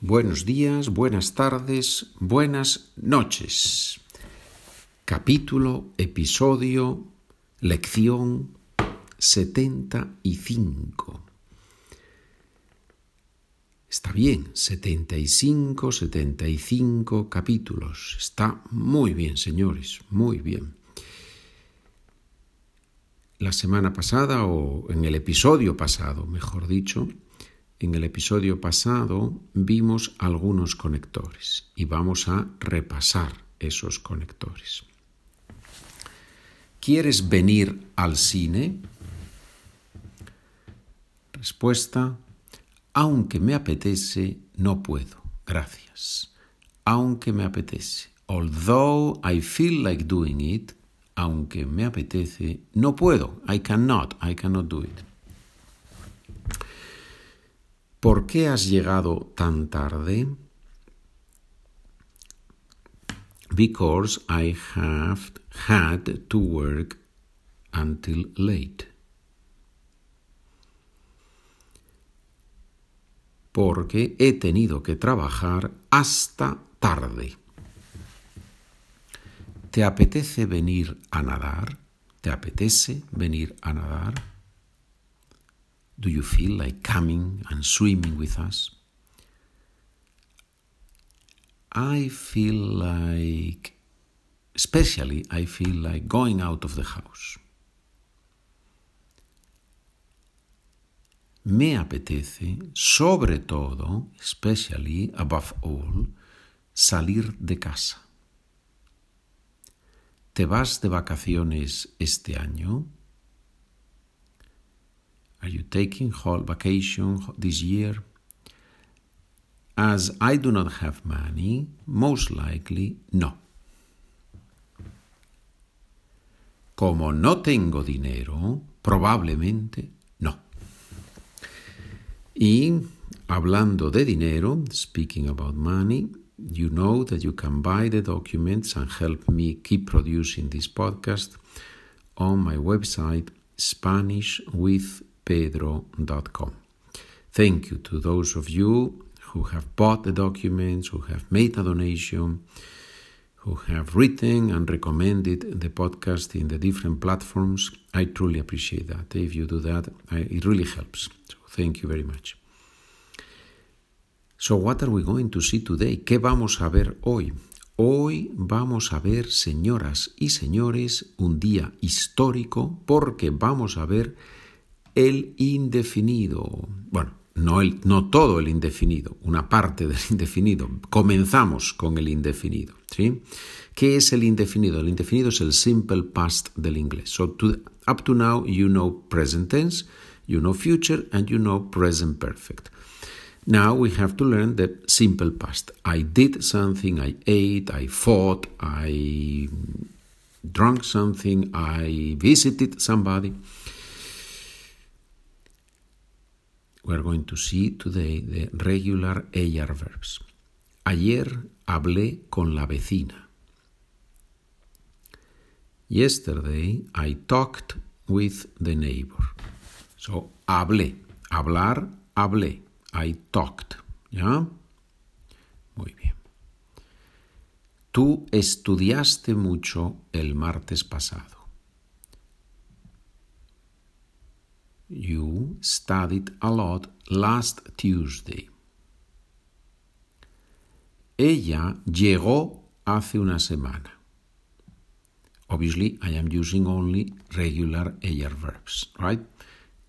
buenos días, buenas tardes, buenas noches. Capítulo, episodio, lección 75. Está bien, 75, 75 capítulos. Está muy bien, señores, muy bien. La semana pasada, o en el episodio pasado, mejor dicho, en el episodio pasado vimos algunos conectores y vamos a repasar esos conectores. ¿Quieres venir al cine? Respuesta, aunque me apetece, no puedo. Gracias. Aunque me apetece. Although I feel like doing it, aunque me apetece, no puedo. I cannot. I cannot do it. ¿Por qué has llegado tan tarde? Because I have had to work until late. Porque he tenido que trabajar hasta tarde. ¿Te apetece venir a nadar? ¿Te apetece venir a nadar? Do you feel like coming and swimming with us? I feel like, especially, I feel like going out of the house. Me apetece, sobre todo, especially, above all, salir de casa. ¿Te vas de vacaciones este año? Are you taking whole vacation this year? As I do not have money, most likely no. Como no tengo dinero, probablemente no. Y hablando de dinero, speaking about money, you know that you can buy the documents and help me keep producing this podcast on my website, Spanish with pedro.com. Thank you to those of you who have bought the documents, who have made a donation, who have written and recommended the podcast in the different platforms. I truly appreciate that. If you do that, I, it really helps. So thank you very much. So what are we going to see today? ¿Qué vamos a ver hoy? Hoy vamos a ver, señoras y señores, un día histórico porque vamos a ver el indefinido. Bueno, no, el, no todo el indefinido, una parte del indefinido. Comenzamos con el indefinido. ¿sí? ¿Qué es el indefinido? El indefinido es el simple past del inglés. So up to now you know present tense, you know future, and you know present perfect. Now we have to learn the simple past. I did something, I ate, I fought, I drank something, I visited somebody. We are going to see today the regular AR verbs. Ayer hablé con la vecina. Yesterday I talked with the neighbor. So, hablé, hablar, hablé. I talked. ¿Ya? Muy bien. Tú estudiaste mucho el martes pasado. You studied a lot last Tuesday. Ella llegó hace una semana. Obviously, I am using only regular AR verbs, right?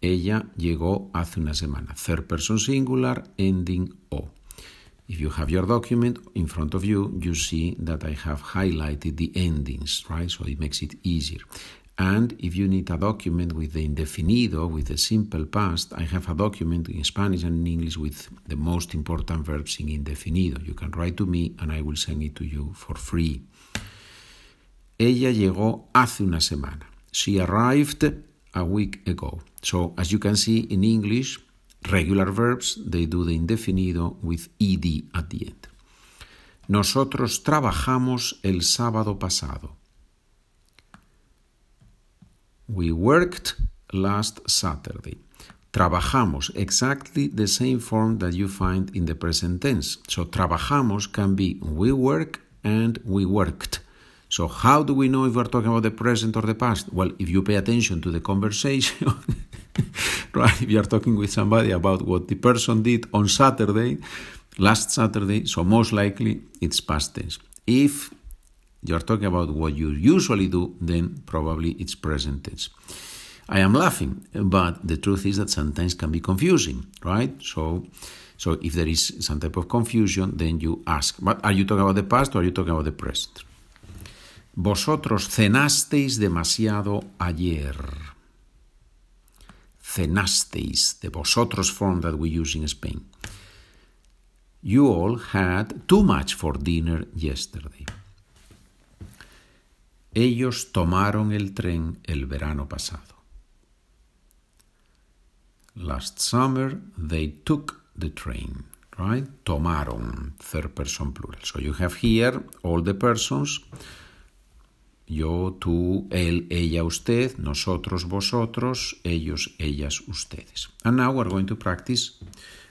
Ella llegó hace una semana. Third person singular, ending O. If you have your document in front of you, you see that I have highlighted the endings, right? So it makes it easier. And if you need a document with the indefinido, with the simple past, I have a document in Spanish and in English with the most important verbs in indefinido. You can write to me and I will send it to you for free. Ella llegó hace una semana. She arrived a week ago. So, as you can see in English, regular verbs, they do the indefinido with ed at the end. Nosotros trabajamos el sábado pasado. We worked last Saturday. Trabajamos, exactly the same form that you find in the present tense. So trabajamos can be we work and we worked. So how do we know if we're talking about the present or the past? Well, if you pay attention to the conversation, right? If you are talking with somebody about what the person did on Saturday, last Saturday, so most likely it's past tense. If you're talking about what you usually do, then probably it's present tense. I am laughing, but the truth is that sometimes can be confusing, right? So, so if there is some type of confusion, then you ask, but are you talking about the past or are you talking about the present? Vosotros cenasteis demasiado ayer. Cenasteis, the vosotros form that we use in Spain. You all had too much for dinner yesterday. Ellos tomaron el tren el verano pasado. Last summer they took the train, right? Tomaron, third person plural. So you have here all the persons. Yo, tú, él, ella, usted, nosotros, vosotros, ellos, ellas, ustedes. And now we're going to practice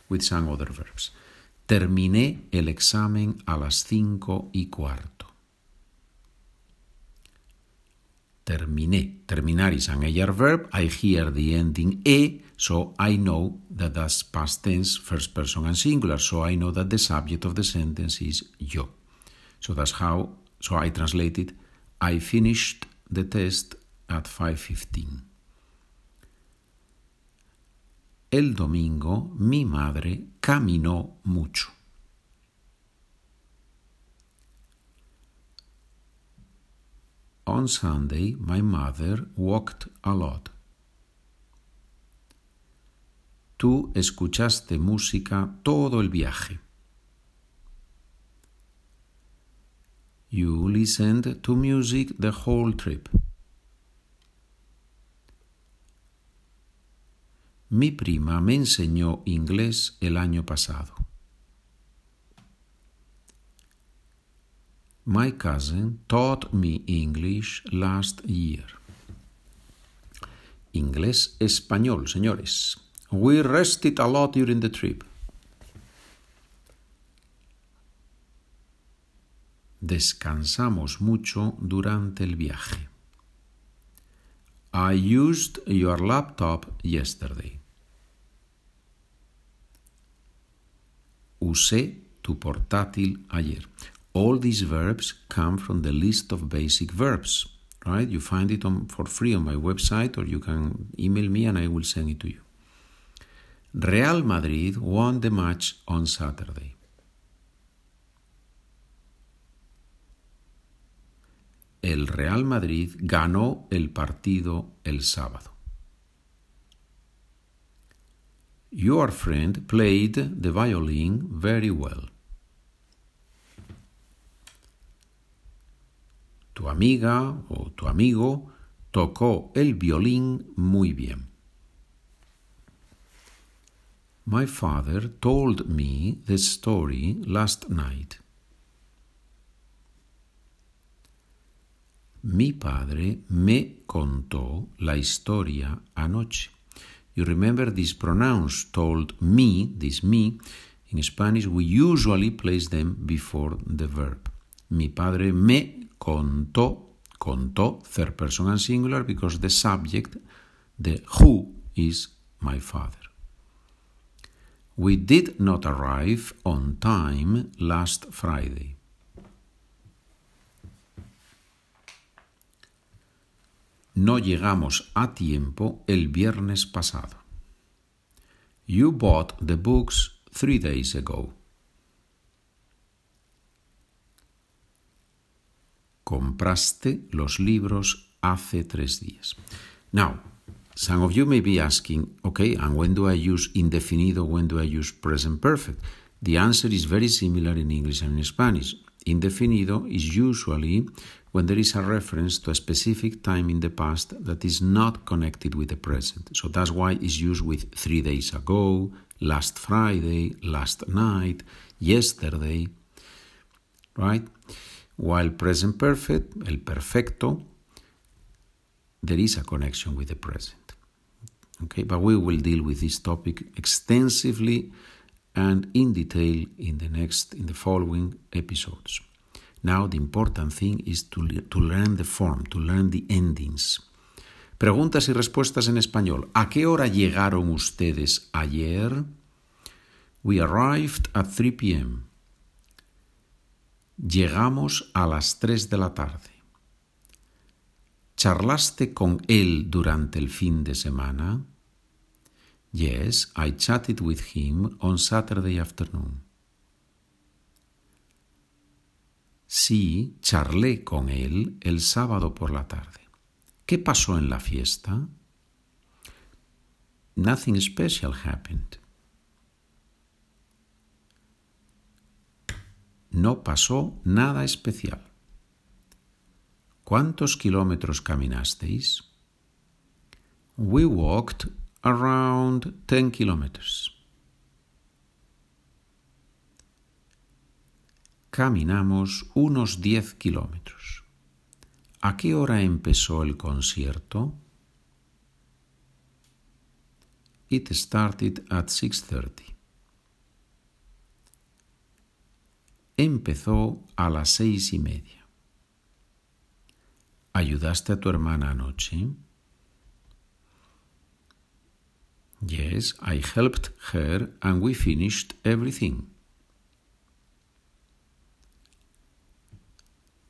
with some other verbs. Terminé el examen a las cinco y cuarto. Terminé. Terminar is an AR verb. I hear the ending e so I know that that's past tense, first person and singular. So I know that the subject of the sentence is yo. So that's how, so I translated, I finished the test at 5.15. El domingo mi madre caminó mucho. On Sunday my mother walked a lot. Tú escuchaste música todo el viaje. You listened to music the whole trip. Mi prima me enseñó inglés el año pasado. My cousin taught me English last year. Inglés español, señores. We rested a lot during the trip. Descansamos mucho durante el viaje. I used your laptop yesterday. Usé tu portátil ayer. All these verbs come from the list of basic verbs, right? You find it on, for free on my website or you can email me and I will send it to you. Real Madrid won the match on Saturday. El Real Madrid ganó el partido el sábado. Your friend played the violin very well. Tu amiga o tu amigo tocó el violín muy bien. My father told me the story last night. Mi padre me contó la historia anoche. You remember these pronouns told me, this me, in Spanish we usually place them before the verb. Mi padre me contó, contó, third person and singular because the subject, the who, is my father. We did not arrive on time last Friday. No llegamos a tiempo el viernes pasado. You bought the books three days ago. Compraste los libros hace tres días. Now, some of you may be asking, okay, and when do I use indefinido, when do I use present perfect? The answer is very similar in English and in Spanish. Indefinido is usually when there is a reference to a specific time in the past that is not connected with the present. So that's why it's used with three days ago, last Friday, last night, yesterday, right? While present perfect, el perfecto, there is a connection with the present. Okay, but we will deal with this topic extensively and in detail in the next, in the following episodes. Now the important thing is to, to learn the form, to learn the endings. Preguntas y respuestas en español. ¿A qué hora llegaron ustedes ayer? We arrived at 3 p.m. Llegamos a las 3 de la tarde. ¿Charlaste con él durante el fin de semana? Yes, I chatted with him on Saturday afternoon. Sí, charlé con él el sábado por la tarde. ¿Qué pasó en la fiesta? Nothing special happened. No pasó nada especial. ¿Cuántos kilómetros caminasteis? We walked around 10 kilometers. Caminamos unos 10 kilómetros. ¿A qué hora empezó el concierto? It started at 6:30. Empezó a las seis y media. ¿Ayudaste a tu hermana anoche? Yes, I helped her and we finished everything.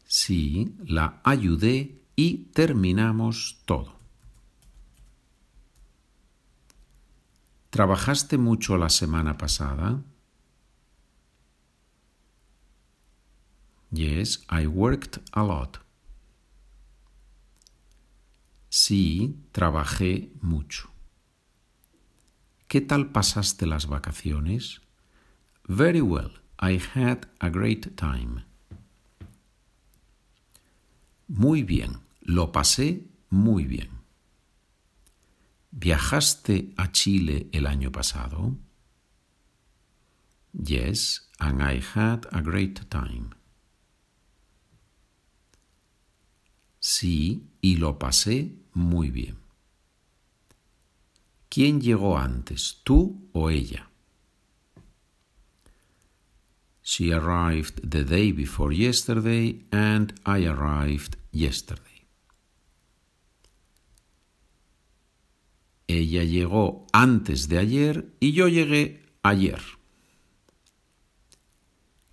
Sí, la ayudé y terminamos todo. ¿Trabajaste mucho la semana pasada? Yes, I worked a lot. Sí, trabajé mucho. ¿Qué tal pasaste las vacaciones? Very well. I had a great time. Muy bien. Lo pasé muy bien. ¿Viajaste a Chile el año pasado? Yes, and I had a great time. Sí, y lo pasé muy bien. ¿Quién llegó antes, tú o ella? She arrived the day before yesterday and I arrived yesterday. Ella llegó antes de ayer y yo llegué ayer.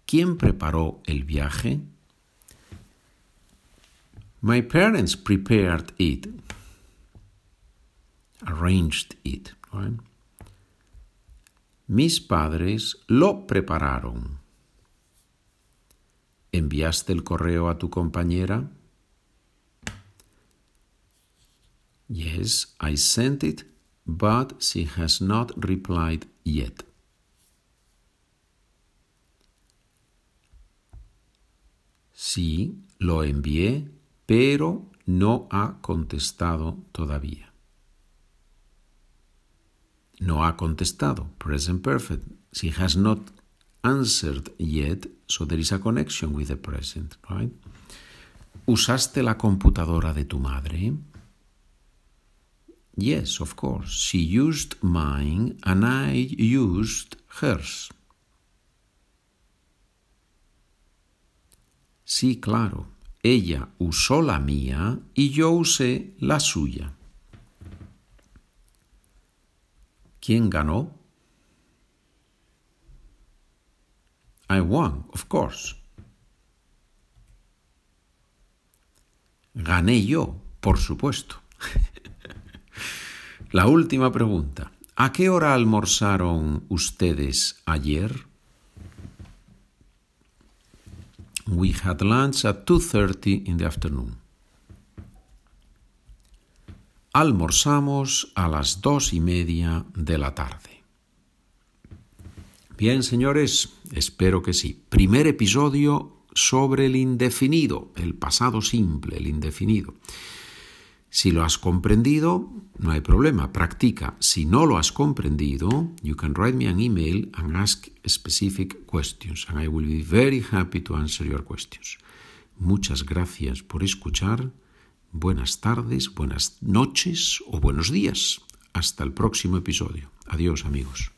¿Quién preparó el viaje? My parents prepared it, arranged it. Mis padres lo prepararon. ¿Enviaste el correo a tu compañera? Yes, I sent it, but she has not replied yet. Sí, lo envié, pero no ha contestado todavía. No ha contestado, present perfect. She has not answered yet, so there is a connection with the present, right? ¿Usaste la computadora de tu madre? Yes, of course. She used mine and I used hers. Sí, claro. Ella usó la mía y yo usé la suya. ¿Quién ganó? I won, of course. Gané yo, por supuesto. La última pregunta. ¿A qué hora almorzaron ustedes ayer? We had lunch at 2.30 in the afternoon. Almorzamos a las dos y media de la tarde. Bien, señores, espero que sí. Primer episodio sobre el indefinido, el pasado simple, el indefinido. Si lo has comprendido, no hay problema, practica. Si no lo has comprendido, you can write me an email and ask specific questions, and I will be very happy to answer your questions. Muchas gracias por escuchar. Buenas tardes, buenas noches o buenos días. Hasta el próximo episodio. Adiós amigos.